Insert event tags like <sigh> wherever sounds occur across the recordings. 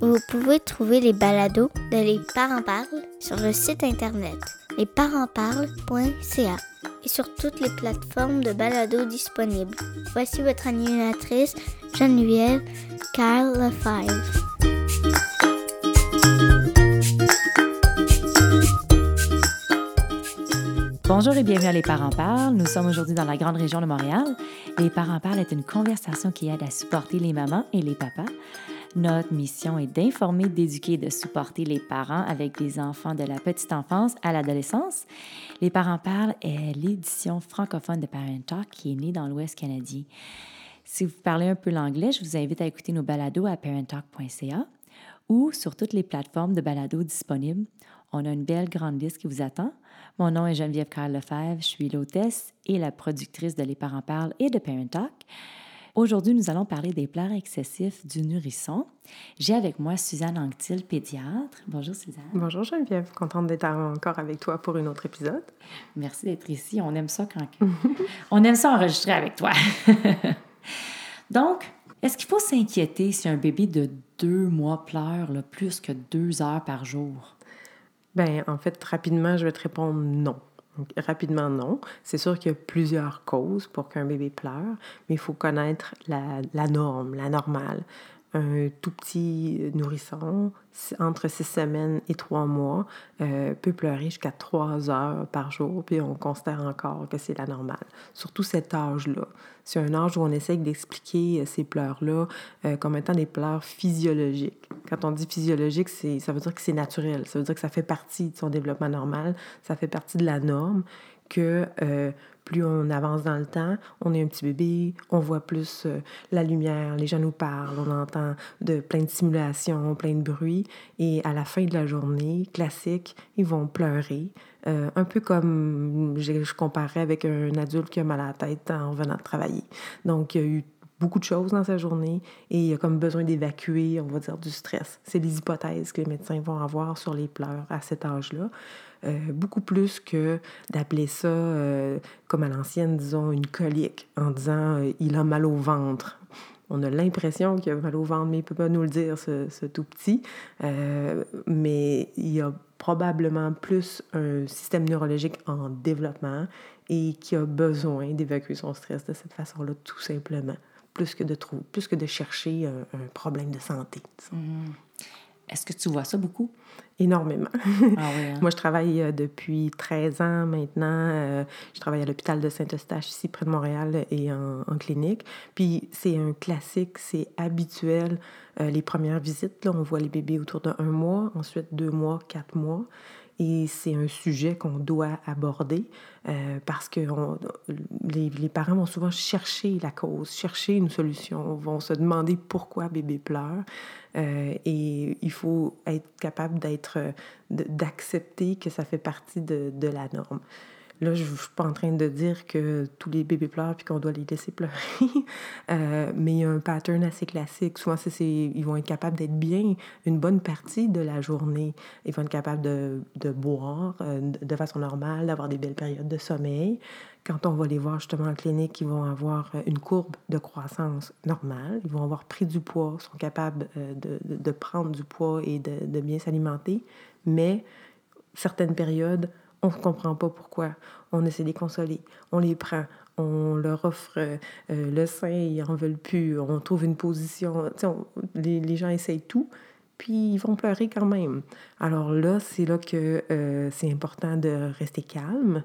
Vous pouvez trouver les balados de Les Parents Parlent sur le site internet lesparentsparlent.ca et sur toutes les plateformes de balados disponibles. Voici votre animatrice Geneviève Carl Lefebvre. Bonjour et bienvenue à Les Parents Parlent. Nous sommes aujourd'hui dans la grande région de Montréal. Les Parents Parlent est une conversation qui aide à supporter les mamans et les papas. Notre mission est d'informer, d'éduquer et de supporter les parents avec des enfants de la petite enfance à l'adolescence. Les Parents Parlent est l'édition francophone de Parent Talk qui est née dans l'Ouest canadien. Si vous parlez un peu l'anglais, je vous invite à écouter nos balados à parenttalk.ca ou sur toutes les plateformes de balados disponibles. On a une belle grande liste qui vous attend. Mon nom est Geneviève Carl Lefebvre, je suis l'hôtesse et la productrice de Les Parents Parlent et de Parent Talk. Aujourd'hui, nous allons parler des pleurs excessifs du nourrisson. J'ai avec moi Suzanne Anctil, pédiatre. Bonjour Suzanne. Bonjour Geneviève, contente d'être encore avec toi pour un autre épisode. Merci d'être ici. On aime ça quand <laughs> on aime ça enregistrer avec toi. <laughs> Donc, est-ce qu'il faut s'inquiéter si un bébé de deux mois pleure là, plus que deux heures par jour? Ben, en fait, rapidement, je vais te répondre non. Rapidement, non. C'est sûr qu'il y a plusieurs causes pour qu'un bébé pleure, mais il faut connaître la, la norme, la normale un tout petit nourrisson, entre six semaines et trois mois, euh, peut pleurer jusqu'à trois heures par jour, puis on considère encore que c'est la normale. Surtout cet âge-là. C'est un âge où on essaie d'expliquer euh, ces pleurs-là euh, comme étant des pleurs physiologiques. Quand on dit physiologique, ça veut dire que c'est naturel, ça veut dire que ça fait partie de son développement normal, ça fait partie de la norme, que plus on avance dans le temps, on est un petit bébé, on voit plus euh, la lumière, les gens nous parlent, on entend de plein de simulations, plein de bruits, et à la fin de la journée, classique, ils vont pleurer. Euh, un peu comme je, je comparais avec un adulte qui a mal à la tête en venant de travailler. Donc, il y a eu beaucoup de choses dans sa journée et il a comme besoin d'évacuer, on va dire, du stress. C'est les hypothèses que les médecins vont avoir sur les pleurs à cet âge-là. Euh, beaucoup plus que d'appeler ça, euh, comme à l'ancienne, disons, une colique, en disant euh, il a mal au ventre. On a l'impression qu'il a mal au ventre, mais il ne peut pas nous le dire, ce, ce tout petit. mais il y a probablement plus un système neurologique en développement et qui a besoin d'évacuer son stress de cette façon-là, tout simplement plus que de, trouver, plus que de chercher un, problème de santé. Mm-hmm. Est-ce que tu vois ça beaucoup? Énormément. Ah <laughs> hein? Moi, je travaille euh, depuis 13 ans maintenant. Euh, je travaille à l'hôpital de Saint-Eustache, ici près de Montréal, et en, clinique. Puis c'est un classique, c'est habituel. Euh, les premières visites, là, on voit les bébés autour d'un mois, ensuite deux mois, quatre mois. Et c'est un sujet qu'on doit aborder euh, parce que les, parents vont souvent chercher la cause, chercher une solution, vont se demander pourquoi bébé pleure. Euh, et il faut être capable d'être, d'accepter que ça fait partie de la norme. Là, je ne suis pas en train de dire que tous les bébés pleurent puis qu'on doit les laisser pleurer, <laughs> euh, mais il y a un pattern assez classique. Souvent, c'est, ils vont être capables d'être bien une bonne partie de la journée. Ils vont être capables de, de boire euh, de façon normale, d'avoir des belles périodes de sommeil. Quand on va les voir justement en clinique, ils vont avoir une courbe de croissance normale. Ils vont avoir pris du poids, sont capables euh, de, de, prendre du poids et de, de bien s'alimenter, mais certaines périodes, on ne comprend pas pourquoi. On essaie de les consoler. On les prend. On leur offre euh, le sein, ils n'en veulent plus. On trouve une position. les, gens essayent tout, puis ils vont pleurer quand même. Alors là, c'est là que euh, c'est important de rester calme,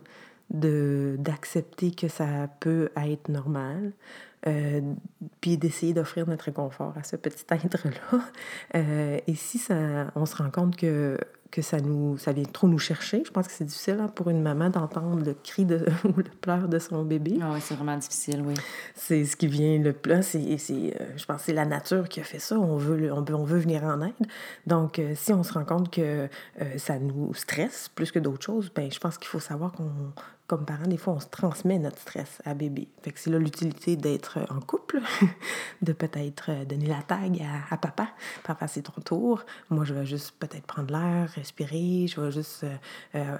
d'accepter que ça peut être normal. Euh, puis d'essayer d'offrir notre réconfort à ce petit être-là. <laughs> et si ça, on se rend compte que que ça nous ça vient trop nous chercher. Je pense que c'est difficile hein, pour une maman d'entendre le cri de, <laughs> ou le pleur de son bébé. Ah oui, c'est vraiment difficile, oui. C'est ce qui vient le plus. C'est, c'est, euh, je pense que c'est la nature qui a fait ça. On veut, on, veut, on veut venir en aide. Donc, euh, si on se rend compte que euh, ça nous stresse plus que d'autres choses, ben, je pense qu'il faut savoir qu'on, comme parents, des fois, on se transmet notre stress à bébé. Fait que c'est là l'utilité d'être en couple, <laughs> de peut-être donner la tag à, papa. Papa, c'est ton tour. Moi, je vais juste peut-être prendre l'air, respirer. Je vais juste euh,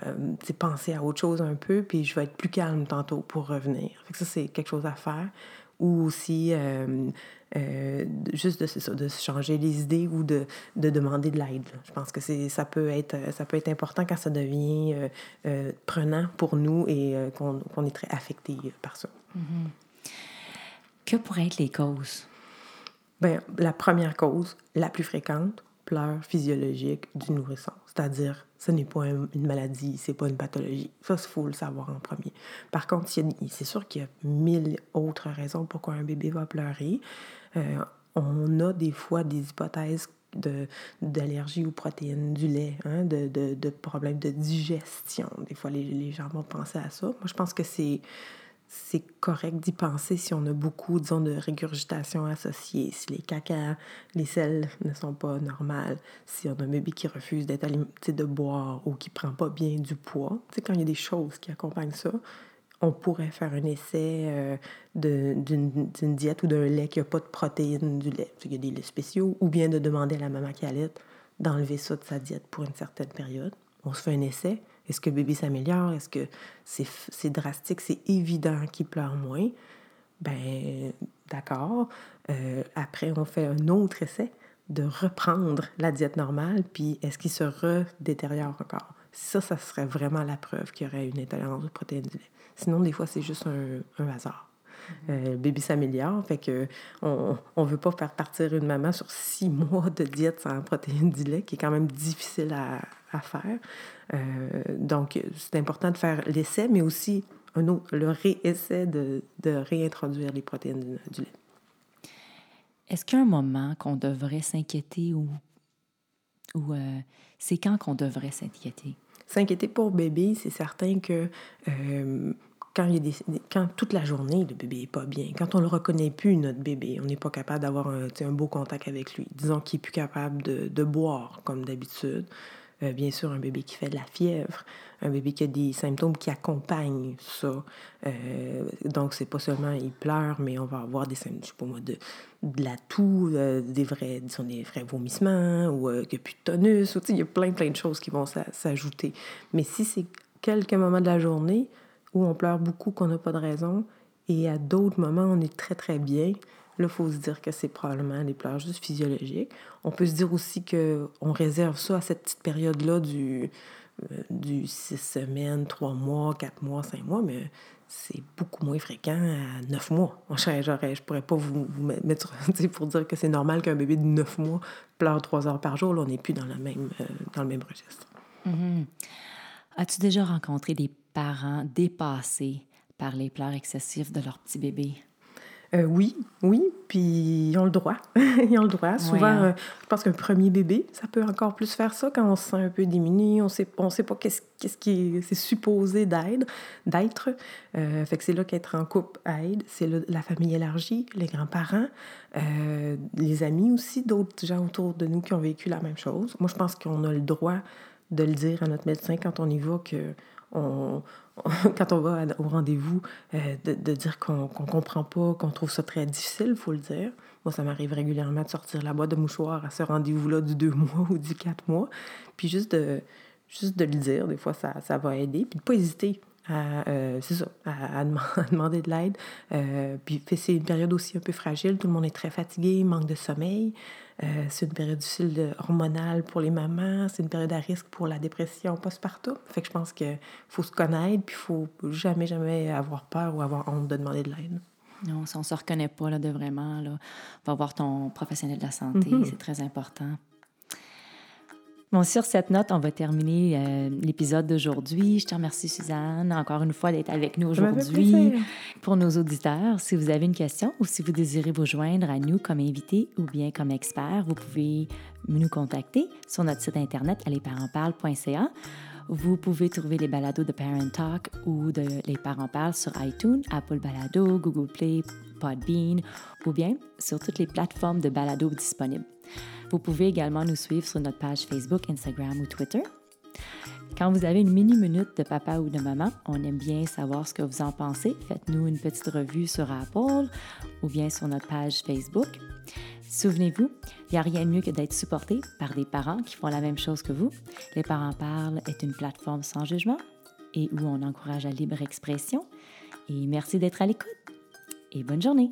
penser à autre chose un peu, puis je vais être plus calme tantôt pour revenir. Ça, c'est quelque chose à faire. Ou aussi, euh, juste de, de changer les idées ou de, de demander de l'aide. Je pense que ça peut, être, ça peut être important quand ça devient euh, euh, prenant pour nous et qu'on est très affecté par ça. Mm-hmm. Que pourraient être les causes? Bien, la première cause, la plus fréquente, pleurs physiologiques du nourrisson. C'est-à-dire, ce n'est pas une maladie, c'est pas une pathologie. Ça, il faut le savoir en premier. Par contre, c'est sûr qu'il y a mille autres raisons pourquoi un bébé va pleurer. Euh, on a des fois des hypothèses d'allergie aux protéines du lait, hein, de, de, de, problèmes de digestion. Des fois, les, les, gens vont penser à ça. Moi, je pense que c'est c'est correct d'y penser si on a beaucoup, de régurgitation associée, si les caca, les selles ne sont pas normales, si on a un bébé qui refuse d'être de boire ou qui prend pas bien du poids. Tu sais, quand il y a des choses qui accompagnent ça, on pourrait faire un essai euh, d'une diète ou d'un lait qui n'a pas de protéines du lait. Il y a des laits spéciaux, ou bien de demander à la maman qui allait d'enlever ça de sa diète pour une certaine période. On se fait un essai. Est-ce que le bébé s'améliore? Est-ce que c'est drastique? C'est évident qu'il pleure moins? Ben, d'accord. Euh, après, on fait un autre essai de reprendre la diète normale, puis est-ce qu'il se redétériore encore? Ça, ça serait vraiment la preuve qu'il y aurait une intolérance aux protéines du lait. Sinon, des fois, c'est juste un, hasard. Euh, le bébé s'améliore, fait que on ne veut pas faire partir une maman sur six <laughs> mois de diète sans protéines du lait, qui est quand même difficile à, à faire. Euh, donc, c'est important de faire l'essai, mais aussi un autre, le réessai de, de réintroduire les protéines du, lait. Est-ce qu'il y a un moment qu'on devrait s'inquiéter ou, ou euh, c'est quand qu'on devrait s'inquiéter? S'inquiéter pour bébé, c'est certain que euh, quand, il des, quand toute la journée, le bébé n'est pas bien, quand on ne le reconnaît plus, notre bébé, on n'est pas capable d'avoir un, beau contact avec lui, disons qu'il n'est plus capable de, boire comme d'habitude, euh, bien sûr, un bébé qui fait de la fièvre, un bébé qui a des symptômes qui accompagnent ça. Euh, donc, c'est pas seulement il pleure, mais on va avoir des symptômes, je sais pas moi, de, de la toux, euh, des vrais, disons, des vrais vomissements, ou qu'il n'y a plus de tonus, il y a plein, plein de choses qui vont s'ajouter. Mais si c'est quelques moments de la journée où on pleure beaucoup, qu'on n'a pas de raison, et à d'autres moments, on est très, très bien, Là, il faut se dire que c'est probablement des pleurs juste physiologiques. On peut se dire aussi qu'on réserve ça à cette petite période-là du, euh, du six semaines, trois mois, quatre mois, cinq mois, mais c'est beaucoup moins fréquent à neuf mois. Je je pourrais pas vous, mettre <laughs> pour dire que c'est normal qu'un bébé de neuf mois pleure trois heures par jour. Là, on n'est plus dans, même, euh, dans le même registre. Mm-hmm. As-tu déjà rencontré des parents dépassés par les pleurs excessifs de leur petit bébé? Euh, oui, oui, puis ils ont le droit. <laughs> ils ont le droit. Souvent, hein. euh, je pense qu'un premier bébé, ça peut encore plus faire ça quand on se sent un peu diminué, on sait, on sait pas qu'est-ce, qu'est-ce qui est, supposé d'être. d'être. Euh, fait que c'est là qu'être en couple aide. C'est la famille élargie, les grands-parents, les amis aussi, d'autres gens autour de nous qui ont vécu la même chose. Moi, je pense qu'on a le droit de le dire à notre médecin quand on y va que on, <laughs> quand on va au rendez-vous, euh, de, dire qu'on ne comprend pas, qu'on trouve ça très difficile, il faut le dire. Moi, ça m'arrive régulièrement de sortir la boîte de mouchoirs à ce rendez-vous-là du deux mois <laughs> ou du quatre mois. Puis juste de, juste de le dire, des fois, ça, ça va aider. Puis de ne pas hésiter à, euh, ça, <laughs> à, demander de l'aide. Euh, puis c'est une période aussi un peu fragile. Tout le monde est très fatigué, manque de sommeil. Euh, c'est une période difficile hormonale pour les mamans. C'est une période à risque pour la dépression postpartum. Fait que je pense qu'il faut se connaître, puis il faut jamais, jamais avoir peur ou avoir honte de demander de l'aide. Non, si on ne se reconnaît pas là, de vraiment, là, va voir ton professionnel de la santé. Mm-hmm. C'est très important. Bon, sur cette note, on va terminer euh, l'épisode d'aujourd'hui. Je te remercie, Suzanne, encore une fois d'être avec nous aujourd'hui. Pour nos auditeurs, si vous avez une question ou si vous désirez vous joindre à nous comme invité ou bien comme expert, vous pouvez nous contacter sur notre site internet allesparentsparlent.ca. Vous pouvez trouver les balados de Parent Talk ou de Les Parents Parlent sur iTunes, Apple Balado, Google Play, Podbean ou bien sur toutes les plateformes de balado disponibles. Vous pouvez également nous suivre sur notre page Facebook, Instagram ou Twitter. Quand vous avez une mini-minute de papa ou de maman, on aime bien savoir ce que vous en pensez. Faites-nous une petite revue sur Apple ou bien sur notre page Facebook. Souvenez-vous, il n'y a rien de mieux que d'être supporté par des parents qui font la même chose que vous. Les parents parlent est une plateforme sans jugement et où on encourage la libre expression. Et merci d'être à l'écoute et bonne journée.